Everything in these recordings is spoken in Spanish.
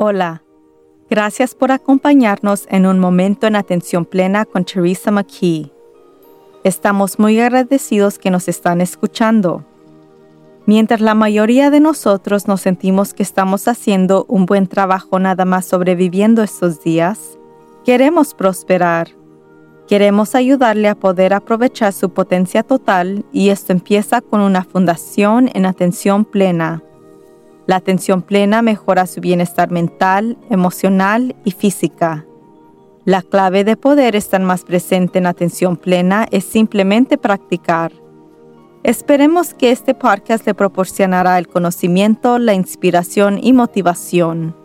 Hola, gracias por acompañarnos en un momento en atención plena con Teresa McKee. Estamos muy agradecidos que nos están escuchando. Mientras la mayoría de nosotros nos sentimos que estamos haciendo un buen trabajo nada más sobreviviendo estos días, queremos prosperar. Queremos ayudarle a poder aprovechar su potencia total y esto empieza con una fundación en atención plena. La atención plena mejora su bienestar mental, emocional y física. La clave de poder estar más presente en atención plena es simplemente practicar. Esperemos que este podcast le proporcionará el conocimiento, la inspiración y motivación.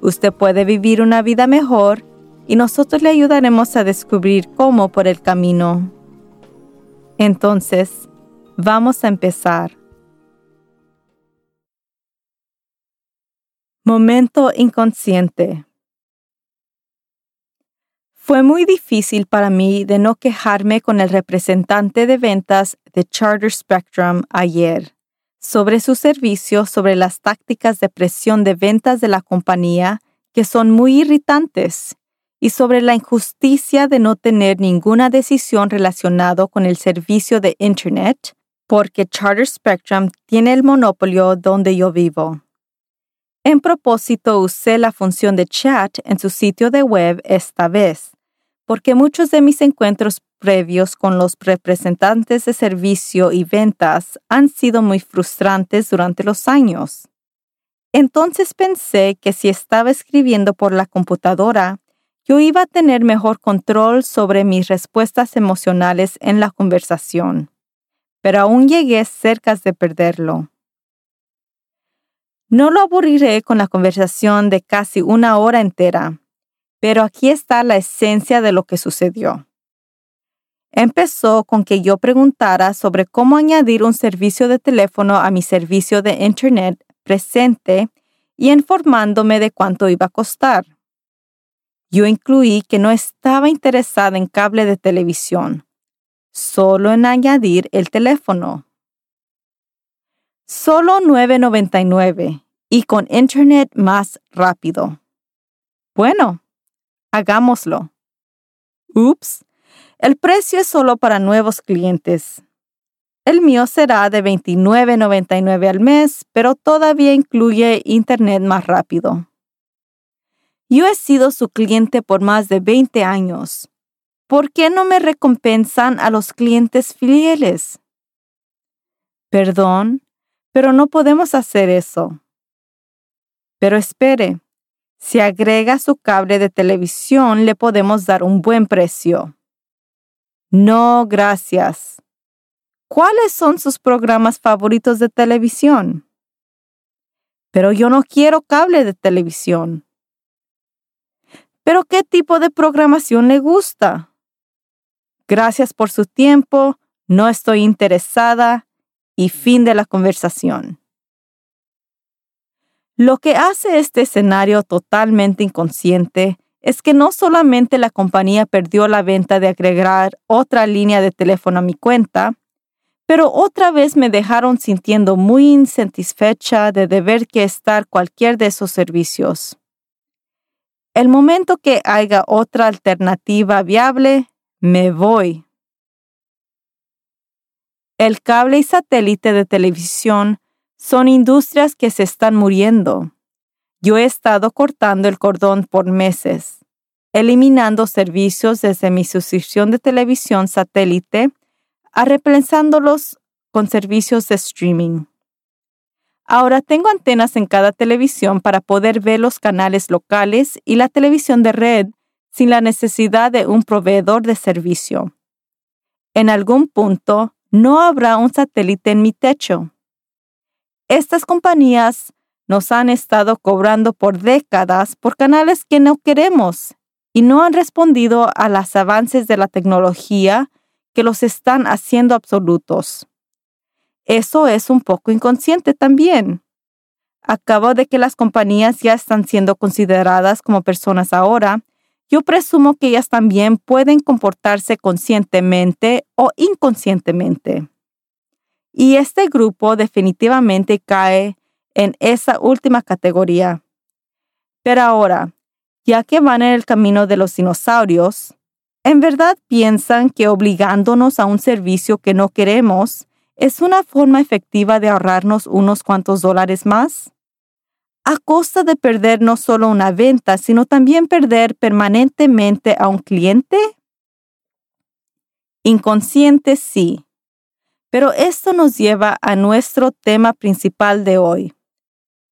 Usted puede vivir una vida mejor y nosotros le ayudaremos a descubrir cómo por el camino. Entonces, vamos a empezar. Momento inconsciente. Fue muy difícil para mí de no quejarme con el representante de ventas de Charter Spectrum ayer sobre su servicio sobre las tácticas de presión de ventas de la compañía que son muy irritantes y sobre la injusticia de no tener ninguna decisión relacionada con el servicio de Internet porque Charter Spectrum tiene el monopolio donde yo vivo. En propósito, usé la función de chat en su sitio de web esta vez, porque muchos de mis encuentros previos con los representantes de servicio y ventas han sido muy frustrantes durante los años. Entonces pensé que si estaba escribiendo por la computadora, yo iba a tener mejor control sobre mis respuestas emocionales en la conversación, pero aún llegué cerca de perderlo. No lo aburriré con la conversación de casi una hora entera, pero aquí está la esencia de lo que sucedió. Empezó con que yo preguntara sobre cómo añadir un servicio de teléfono a mi servicio de Internet presente y informándome de cuánto iba a costar. Yo incluí que no estaba interesada en cable de televisión, solo en añadir el teléfono. Solo 9.99 y con Internet más rápido. Bueno, hagámoslo. Ups, el precio es solo para nuevos clientes. El mío será de $29.99 al mes, pero todavía incluye Internet más rápido. Yo he sido su cliente por más de 20 años. ¿Por qué no me recompensan a los clientes fieles? Perdón, pero no podemos hacer eso. Pero espere, si agrega su cable de televisión le podemos dar un buen precio. No, gracias. ¿Cuáles son sus programas favoritos de televisión? Pero yo no quiero cable de televisión. ¿Pero qué tipo de programación le gusta? Gracias por su tiempo, no estoy interesada y fin de la conversación. Lo que hace este escenario totalmente inconsciente es que no solamente la compañía perdió la venta de agregar otra línea de teléfono a mi cuenta, pero otra vez me dejaron sintiendo muy insatisfecha de deber que estar cualquier de esos servicios. El momento que haya otra alternativa viable, me voy. El cable y satélite de televisión son industrias que se están muriendo. Yo he estado cortando el cordón por meses, eliminando servicios desde mi suscripción de televisión satélite a reemplazándolos con servicios de streaming. Ahora tengo antenas en cada televisión para poder ver los canales locales y la televisión de red sin la necesidad de un proveedor de servicio. En algún punto, no habrá un satélite en mi techo. Estas compañías nos han estado cobrando por décadas por canales que no queremos y no han respondido a los avances de la tecnología que los están haciendo absolutos. Eso es un poco inconsciente también. Acabo de que las compañías ya están siendo consideradas como personas ahora yo presumo que ellas también pueden comportarse conscientemente o inconscientemente. Y este grupo definitivamente cae en esa última categoría. Pero ahora, ya que van en el camino de los dinosaurios, ¿en verdad piensan que obligándonos a un servicio que no queremos es una forma efectiva de ahorrarnos unos cuantos dólares más? A costa de perder no solo una venta, sino también perder permanentemente a un cliente? Inconsciente sí. Pero esto nos lleva a nuestro tema principal de hoy.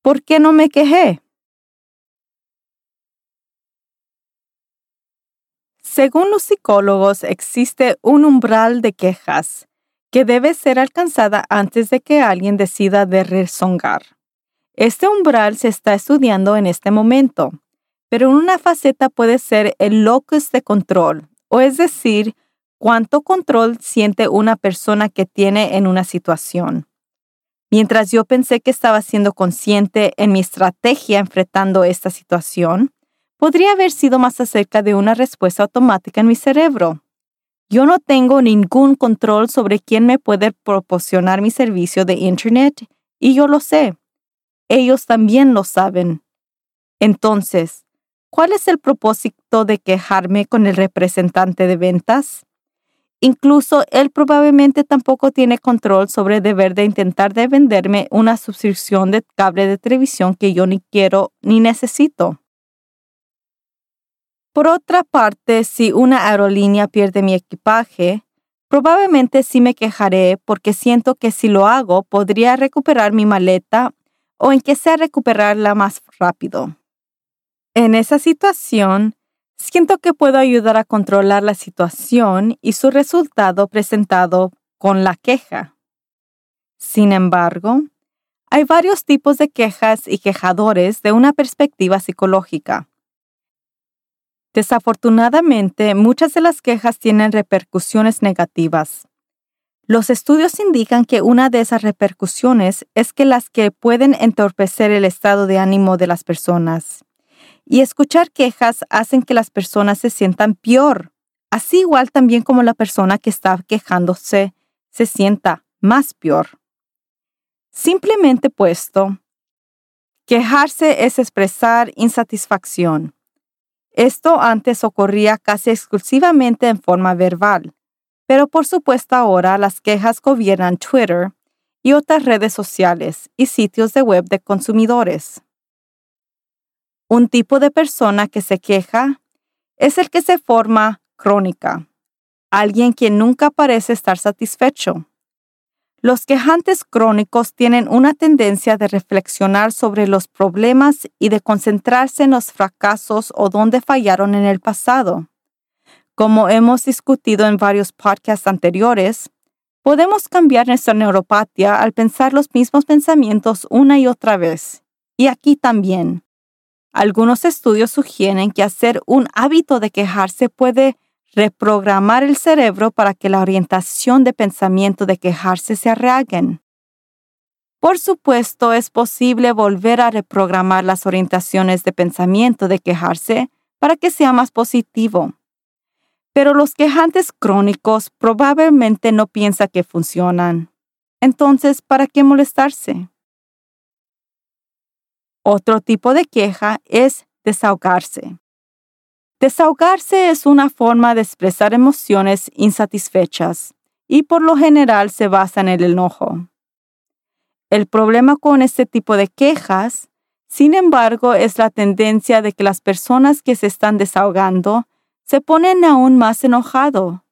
¿Por qué no me quejé? Según los psicólogos, existe un umbral de quejas que debe ser alcanzada antes de que alguien decida de rezongar. Este umbral se está estudiando en este momento, pero una faceta puede ser el locus de control, o es decir, cuánto control siente una persona que tiene en una situación. Mientras yo pensé que estaba siendo consciente en mi estrategia enfrentando esta situación, podría haber sido más acerca de una respuesta automática en mi cerebro. Yo no tengo ningún control sobre quién me puede proporcionar mi servicio de Internet y yo lo sé. Ellos también lo saben. Entonces, ¿cuál es el propósito de quejarme con el representante de ventas? Incluso él probablemente tampoco tiene control sobre el deber de intentar de venderme una suscripción de cable de televisión que yo ni quiero ni necesito. Por otra parte, si una aerolínea pierde mi equipaje, probablemente sí me quejaré porque siento que si lo hago podría recuperar mi maleta o en que sea recuperarla más rápido. En esa situación, siento que puedo ayudar a controlar la situación y su resultado presentado con la queja. Sin embargo, hay varios tipos de quejas y quejadores de una perspectiva psicológica. Desafortunadamente, muchas de las quejas tienen repercusiones negativas. Los estudios indican que una de esas repercusiones es que las que pueden entorpecer el estado de ánimo de las personas. Y escuchar quejas hacen que las personas se sientan peor, así igual también como la persona que está quejándose se sienta más peor. Simplemente puesto, quejarse es expresar insatisfacción esto antes ocurría casi exclusivamente en forma verbal, pero por supuesto ahora las quejas gobiernan Twitter y otras redes sociales y sitios de web de consumidores. Un tipo de persona que se queja es el que se forma crónica, alguien que nunca parece estar satisfecho. Los quejantes crónicos tienen una tendencia de reflexionar sobre los problemas y de concentrarse en los fracasos o donde fallaron en el pasado. Como hemos discutido en varios podcasts anteriores, podemos cambiar nuestra neuropatía al pensar los mismos pensamientos una y otra vez. Y aquí también. Algunos estudios sugieren que hacer un hábito de quejarse puede reprogramar el cerebro para que la orientación de pensamiento de quejarse se arreglen. Por supuesto, es posible volver a reprogramar las orientaciones de pensamiento de quejarse para que sea más positivo. Pero los quejantes crónicos probablemente no piensan que funcionan. Entonces, ¿para qué molestarse? Otro tipo de queja es desahogarse. Desahogarse es una forma de expresar emociones insatisfechas y por lo general se basa en el enojo. El problema con este tipo de quejas, sin embargo, es la tendencia de que las personas que se están desahogando se ponen aún más enojado.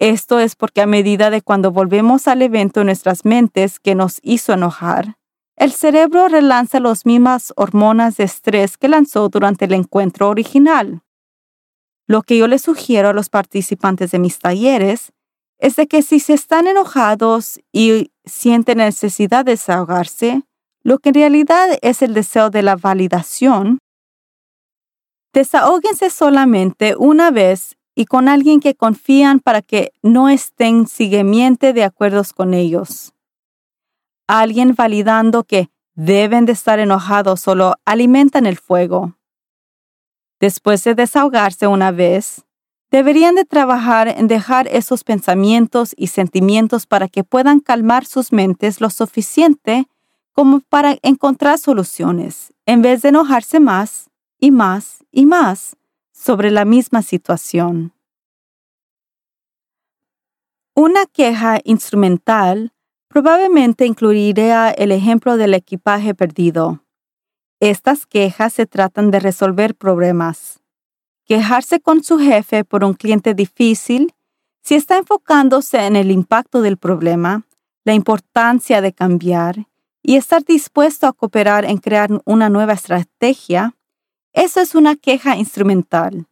Esto es porque a medida de cuando volvemos al evento en nuestras mentes que nos hizo enojar, el cerebro relanza las mismas hormonas de estrés que lanzó durante el encuentro original. Lo que yo les sugiero a los participantes de mis talleres es de que si se están enojados y sienten necesidad de desahogarse, lo que en realidad es el deseo de la validación, desahóguense solamente una vez y con alguien que confían para que no estén seguimiento de acuerdos con ellos. Alguien validando que deben de estar enojados solo alimentan el fuego. Después de desahogarse una vez, deberían de trabajar en dejar esos pensamientos y sentimientos para que puedan calmar sus mentes lo suficiente como para encontrar soluciones, en vez de enojarse más y más y más sobre la misma situación. Una queja instrumental probablemente incluiría el ejemplo del equipaje perdido. Estas quejas se tratan de resolver problemas. Quejarse con su jefe por un cliente difícil, si está enfocándose en el impacto del problema, la importancia de cambiar y estar dispuesto a cooperar en crear una nueva estrategia, eso es una queja instrumental.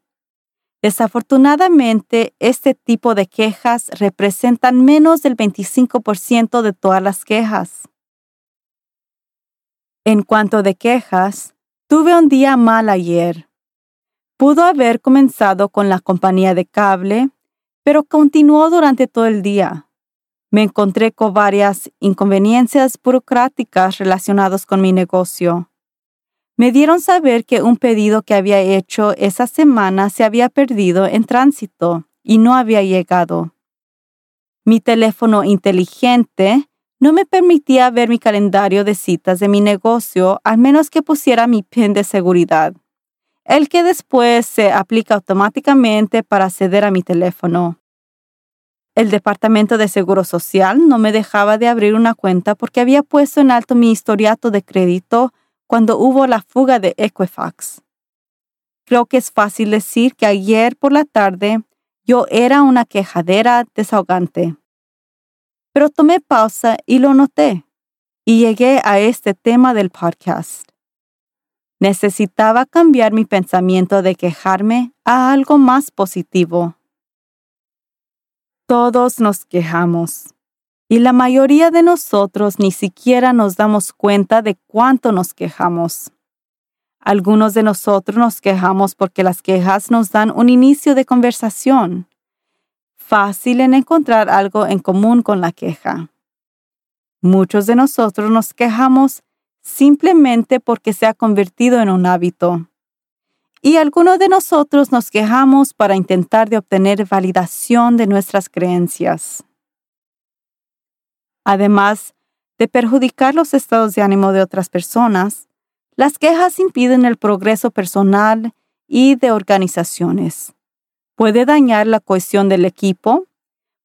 Desafortunadamente, este tipo de quejas representan menos del 25% de todas las quejas. En cuanto de quejas, tuve un día mal ayer. Pudo haber comenzado con la compañía de cable, pero continuó durante todo el día. Me encontré con varias inconveniencias burocráticas relacionadas con mi negocio. Me dieron saber que un pedido que había hecho esa semana se había perdido en tránsito y no había llegado. Mi teléfono inteligente no me permitía ver mi calendario de citas de mi negocio al menos que pusiera mi PIN de seguridad, el que después se aplica automáticamente para acceder a mi teléfono. El Departamento de Seguro Social no me dejaba de abrir una cuenta porque había puesto en alto mi historiato de crédito cuando hubo la fuga de Equifax. Creo que es fácil decir que ayer por la tarde yo era una quejadera desahogante. Pero tomé pausa y lo noté, y llegué a este tema del podcast. Necesitaba cambiar mi pensamiento de quejarme a algo más positivo. Todos nos quejamos y la mayoría de nosotros ni siquiera nos damos cuenta de cuánto nos quejamos. Algunos de nosotros nos quejamos porque las quejas nos dan un inicio de conversación. Fácil en encontrar algo en común con la queja. Muchos de nosotros nos quejamos simplemente porque se ha convertido en un hábito. Y algunos de nosotros nos quejamos para intentar de obtener validación de nuestras creencias además de perjudicar los estados de ánimo de otras personas, las quejas impiden el progreso personal y de organizaciones. Puede dañar la cohesión del equipo,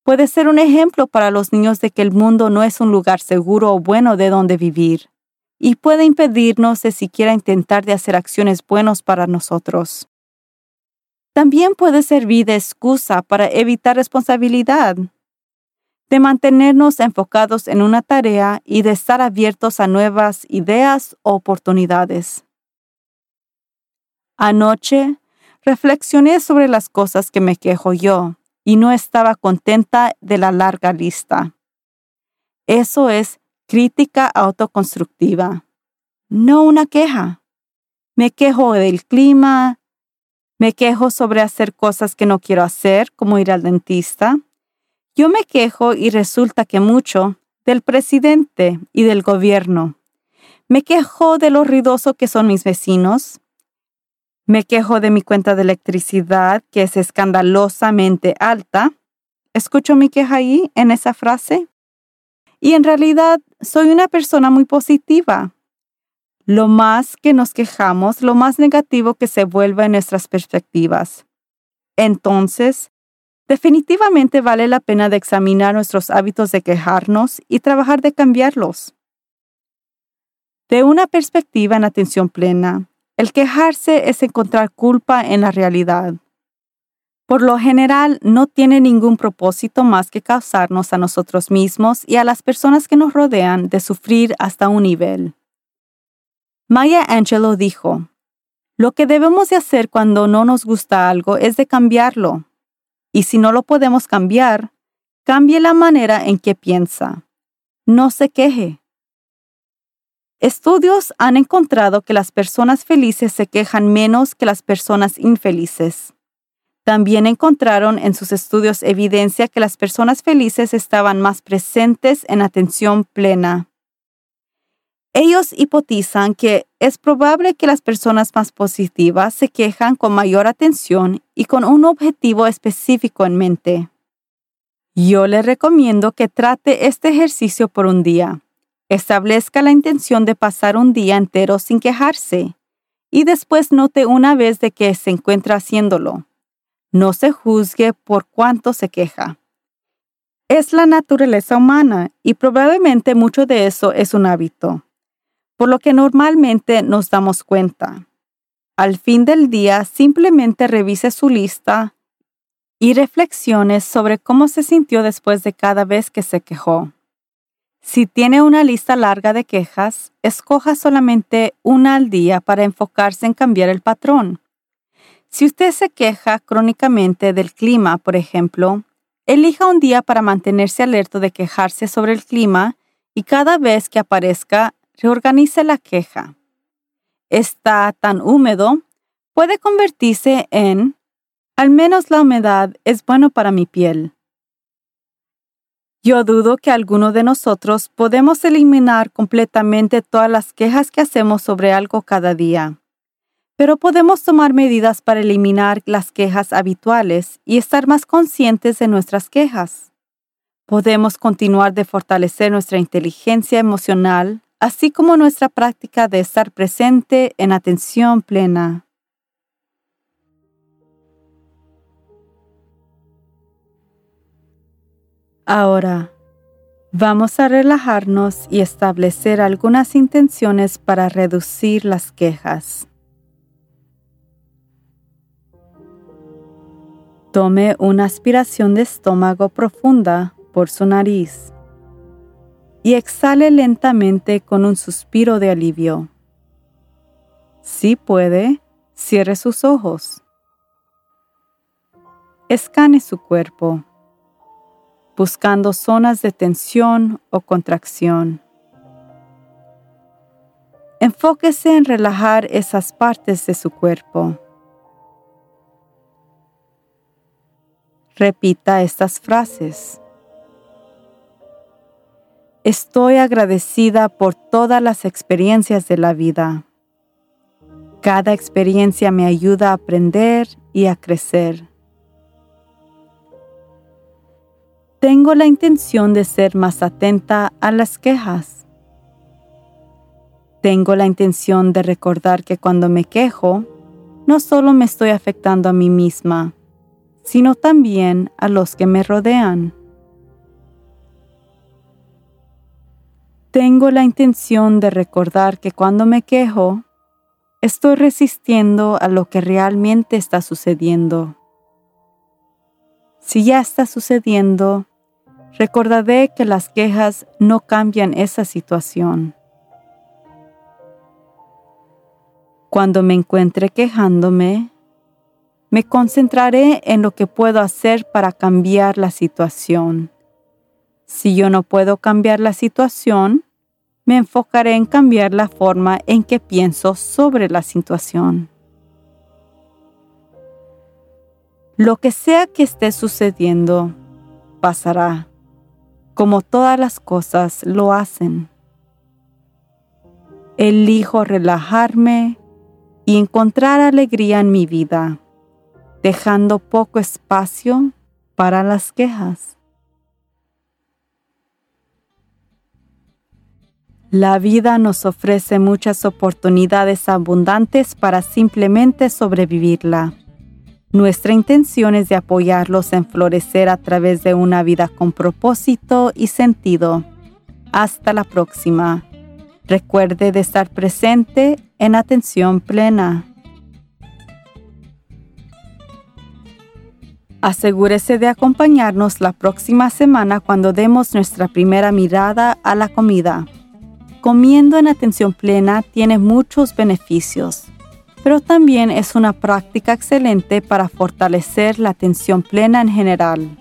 puede ser un ejemplo para los niños de que el mundo no es un lugar seguro o bueno de donde vivir, y puede impedirnos de siquiera intentar de hacer acciones buenas para nosotros. También puede servir de excusa para evitar responsabilidad de mantenernos enfocados en una tarea y de estar abiertos a nuevas ideas o oportunidades. Anoche reflexioné sobre las cosas que me quejo yo y no estaba contenta de la larga lista. Eso es crítica autoconstructiva, no una queja. Me quejo del clima, me quejo sobre hacer cosas que no quiero hacer, como ir al dentista, yo me quejo y resulta que mucho del presidente y del gobierno. Me quejo de lo ruidoso que son mis vecinos. Me quejo de mi cuenta de electricidad que es escandalosamente alta. ¿Escucho mi queja ahí en esa frase? Y en realidad soy una persona muy positiva. Lo más que nos quejamos, lo más negativo que se vuelve en nuestras perspectivas. Entonces, Definitivamente vale la pena de examinar nuestros hábitos de quejarnos y trabajar de cambiarlos. De una perspectiva en atención plena, el quejarse es encontrar culpa en la realidad. Por lo general, no tiene ningún propósito más que causarnos a nosotros mismos y a las personas que nos rodean de sufrir hasta un nivel. Maya Angelou dijo, Lo que debemos de hacer cuando no nos gusta algo es de cambiarlo, y si no lo podemos cambiar, cambie la manera en que piensa. No se queje. Estudios han encontrado que las personas felices se quejan menos que las personas infelices. También encontraron en sus estudios evidencia que las personas felices estaban más presentes en atención plena. Ellos hipotizan que es probable que las personas más positivas se quejan con mayor atención y con un objetivo específico en mente. Yo le recomiendo que trate este ejercicio por un día. Establezca la intención de pasar un día entero sin quejarse y después note una vez de que se encuentra haciéndolo. No se juzgue por cuánto se queja. Es la naturaleza humana y probablemente mucho de eso es un hábito, por lo que normalmente nos damos cuenta. Al fin del día, simplemente revise su lista y reflexiones sobre cómo se sintió después de cada vez que se quejó. Si tiene una lista larga de quejas, escoja solamente una al día para enfocarse en cambiar el patrón. Si usted se queja crónicamente del clima, por ejemplo, elija un día para mantenerse alerta de quejarse sobre el clima y cada vez que aparezca, reorganice la queja. Está tan húmedo, puede convertirse en, al menos la humedad es bueno para mi piel. Yo dudo que alguno de nosotros podemos eliminar completamente todas las quejas que hacemos sobre algo cada día, pero podemos tomar medidas para eliminar las quejas habituales y estar más conscientes de nuestras quejas. Podemos continuar de fortalecer nuestra inteligencia emocional, así como nuestra práctica de estar presente en atención plena. Ahora, vamos a relajarnos y establecer algunas intenciones para reducir las quejas. Tome una aspiración de estómago profunda por su nariz y exhale lentamente con un suspiro de alivio. Si puede, cierre sus ojos. Escane su cuerpo buscando zonas de tensión o contracción. Enfóquese en relajar esas partes de su cuerpo. Repita estas frases. Estoy agradecida por todas las experiencias de la vida. Cada experiencia me ayuda a aprender y a crecer. tengo la intención de ser más atenta a las quejas. Tengo la intención de recordar que cuando me quejo, no solo me estoy afectando a mí misma, sino también a los que me rodean. Tengo la intención de recordar que cuando me quejo, estoy resistiendo a lo que realmente está sucediendo. Si ya está sucediendo, recordaré que las quejas no cambian esa situación. Cuando me encuentre quejándome, me concentraré en lo que puedo hacer para cambiar la situación. Si yo no puedo cambiar la situación, me enfocaré en cambiar la forma en que pienso sobre la situación. Lo que sea que esté sucediendo, pasará como todas las cosas lo hacen. Elijo relajarme y encontrar alegría en mi vida, dejando poco espacio para las quejas. La vida nos ofrece muchas oportunidades abundantes para simplemente sobrevivirla. Nuestra intención es de apoyarlos en florecer a través de una vida con propósito y sentido. Hasta la próxima. Recuerde de estar presente en atención plena. Asegúrese de acompañarnos la próxima semana cuando demos nuestra primera mirada a la comida. Comiendo en atención plena tiene muchos beneficios pero también es una práctica excelente para fortalecer la atención plena en general.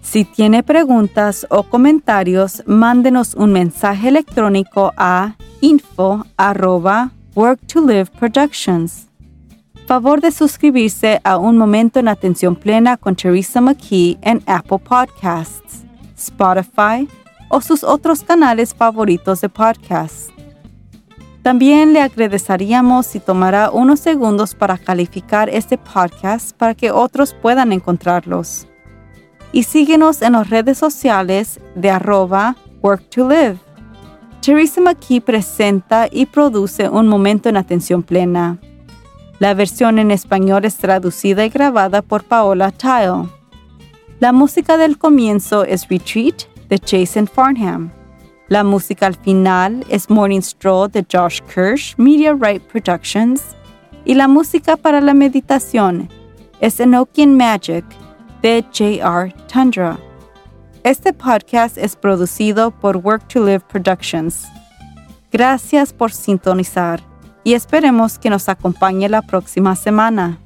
Si tiene preguntas o comentarios, mándenos un mensaje electrónico a info Favor de suscribirse a Un Momento en Atención Plena con Teresa McKee en Apple Podcasts, Spotify, o sus otros canales favoritos de podcast. También le agradeceríamos si tomara unos segundos para calificar este podcast para que otros puedan encontrarlos. Y síguenos en las redes sociales de arroba work to live. Teresa McKee presenta y produce Un Momento en Atención Plena. La versión en español es traducida y grabada por Paola Tile. La música del comienzo es Retreat de Jason Farnham. La música al final es Morning Stroll de Josh Kirsch, Media Right Productions. Y la música para la meditación es Enochian Magic de J.R. Tundra. Este podcast es producido por Work to Live Productions. Gracias por sintonizar y esperemos que nos acompañe la próxima semana.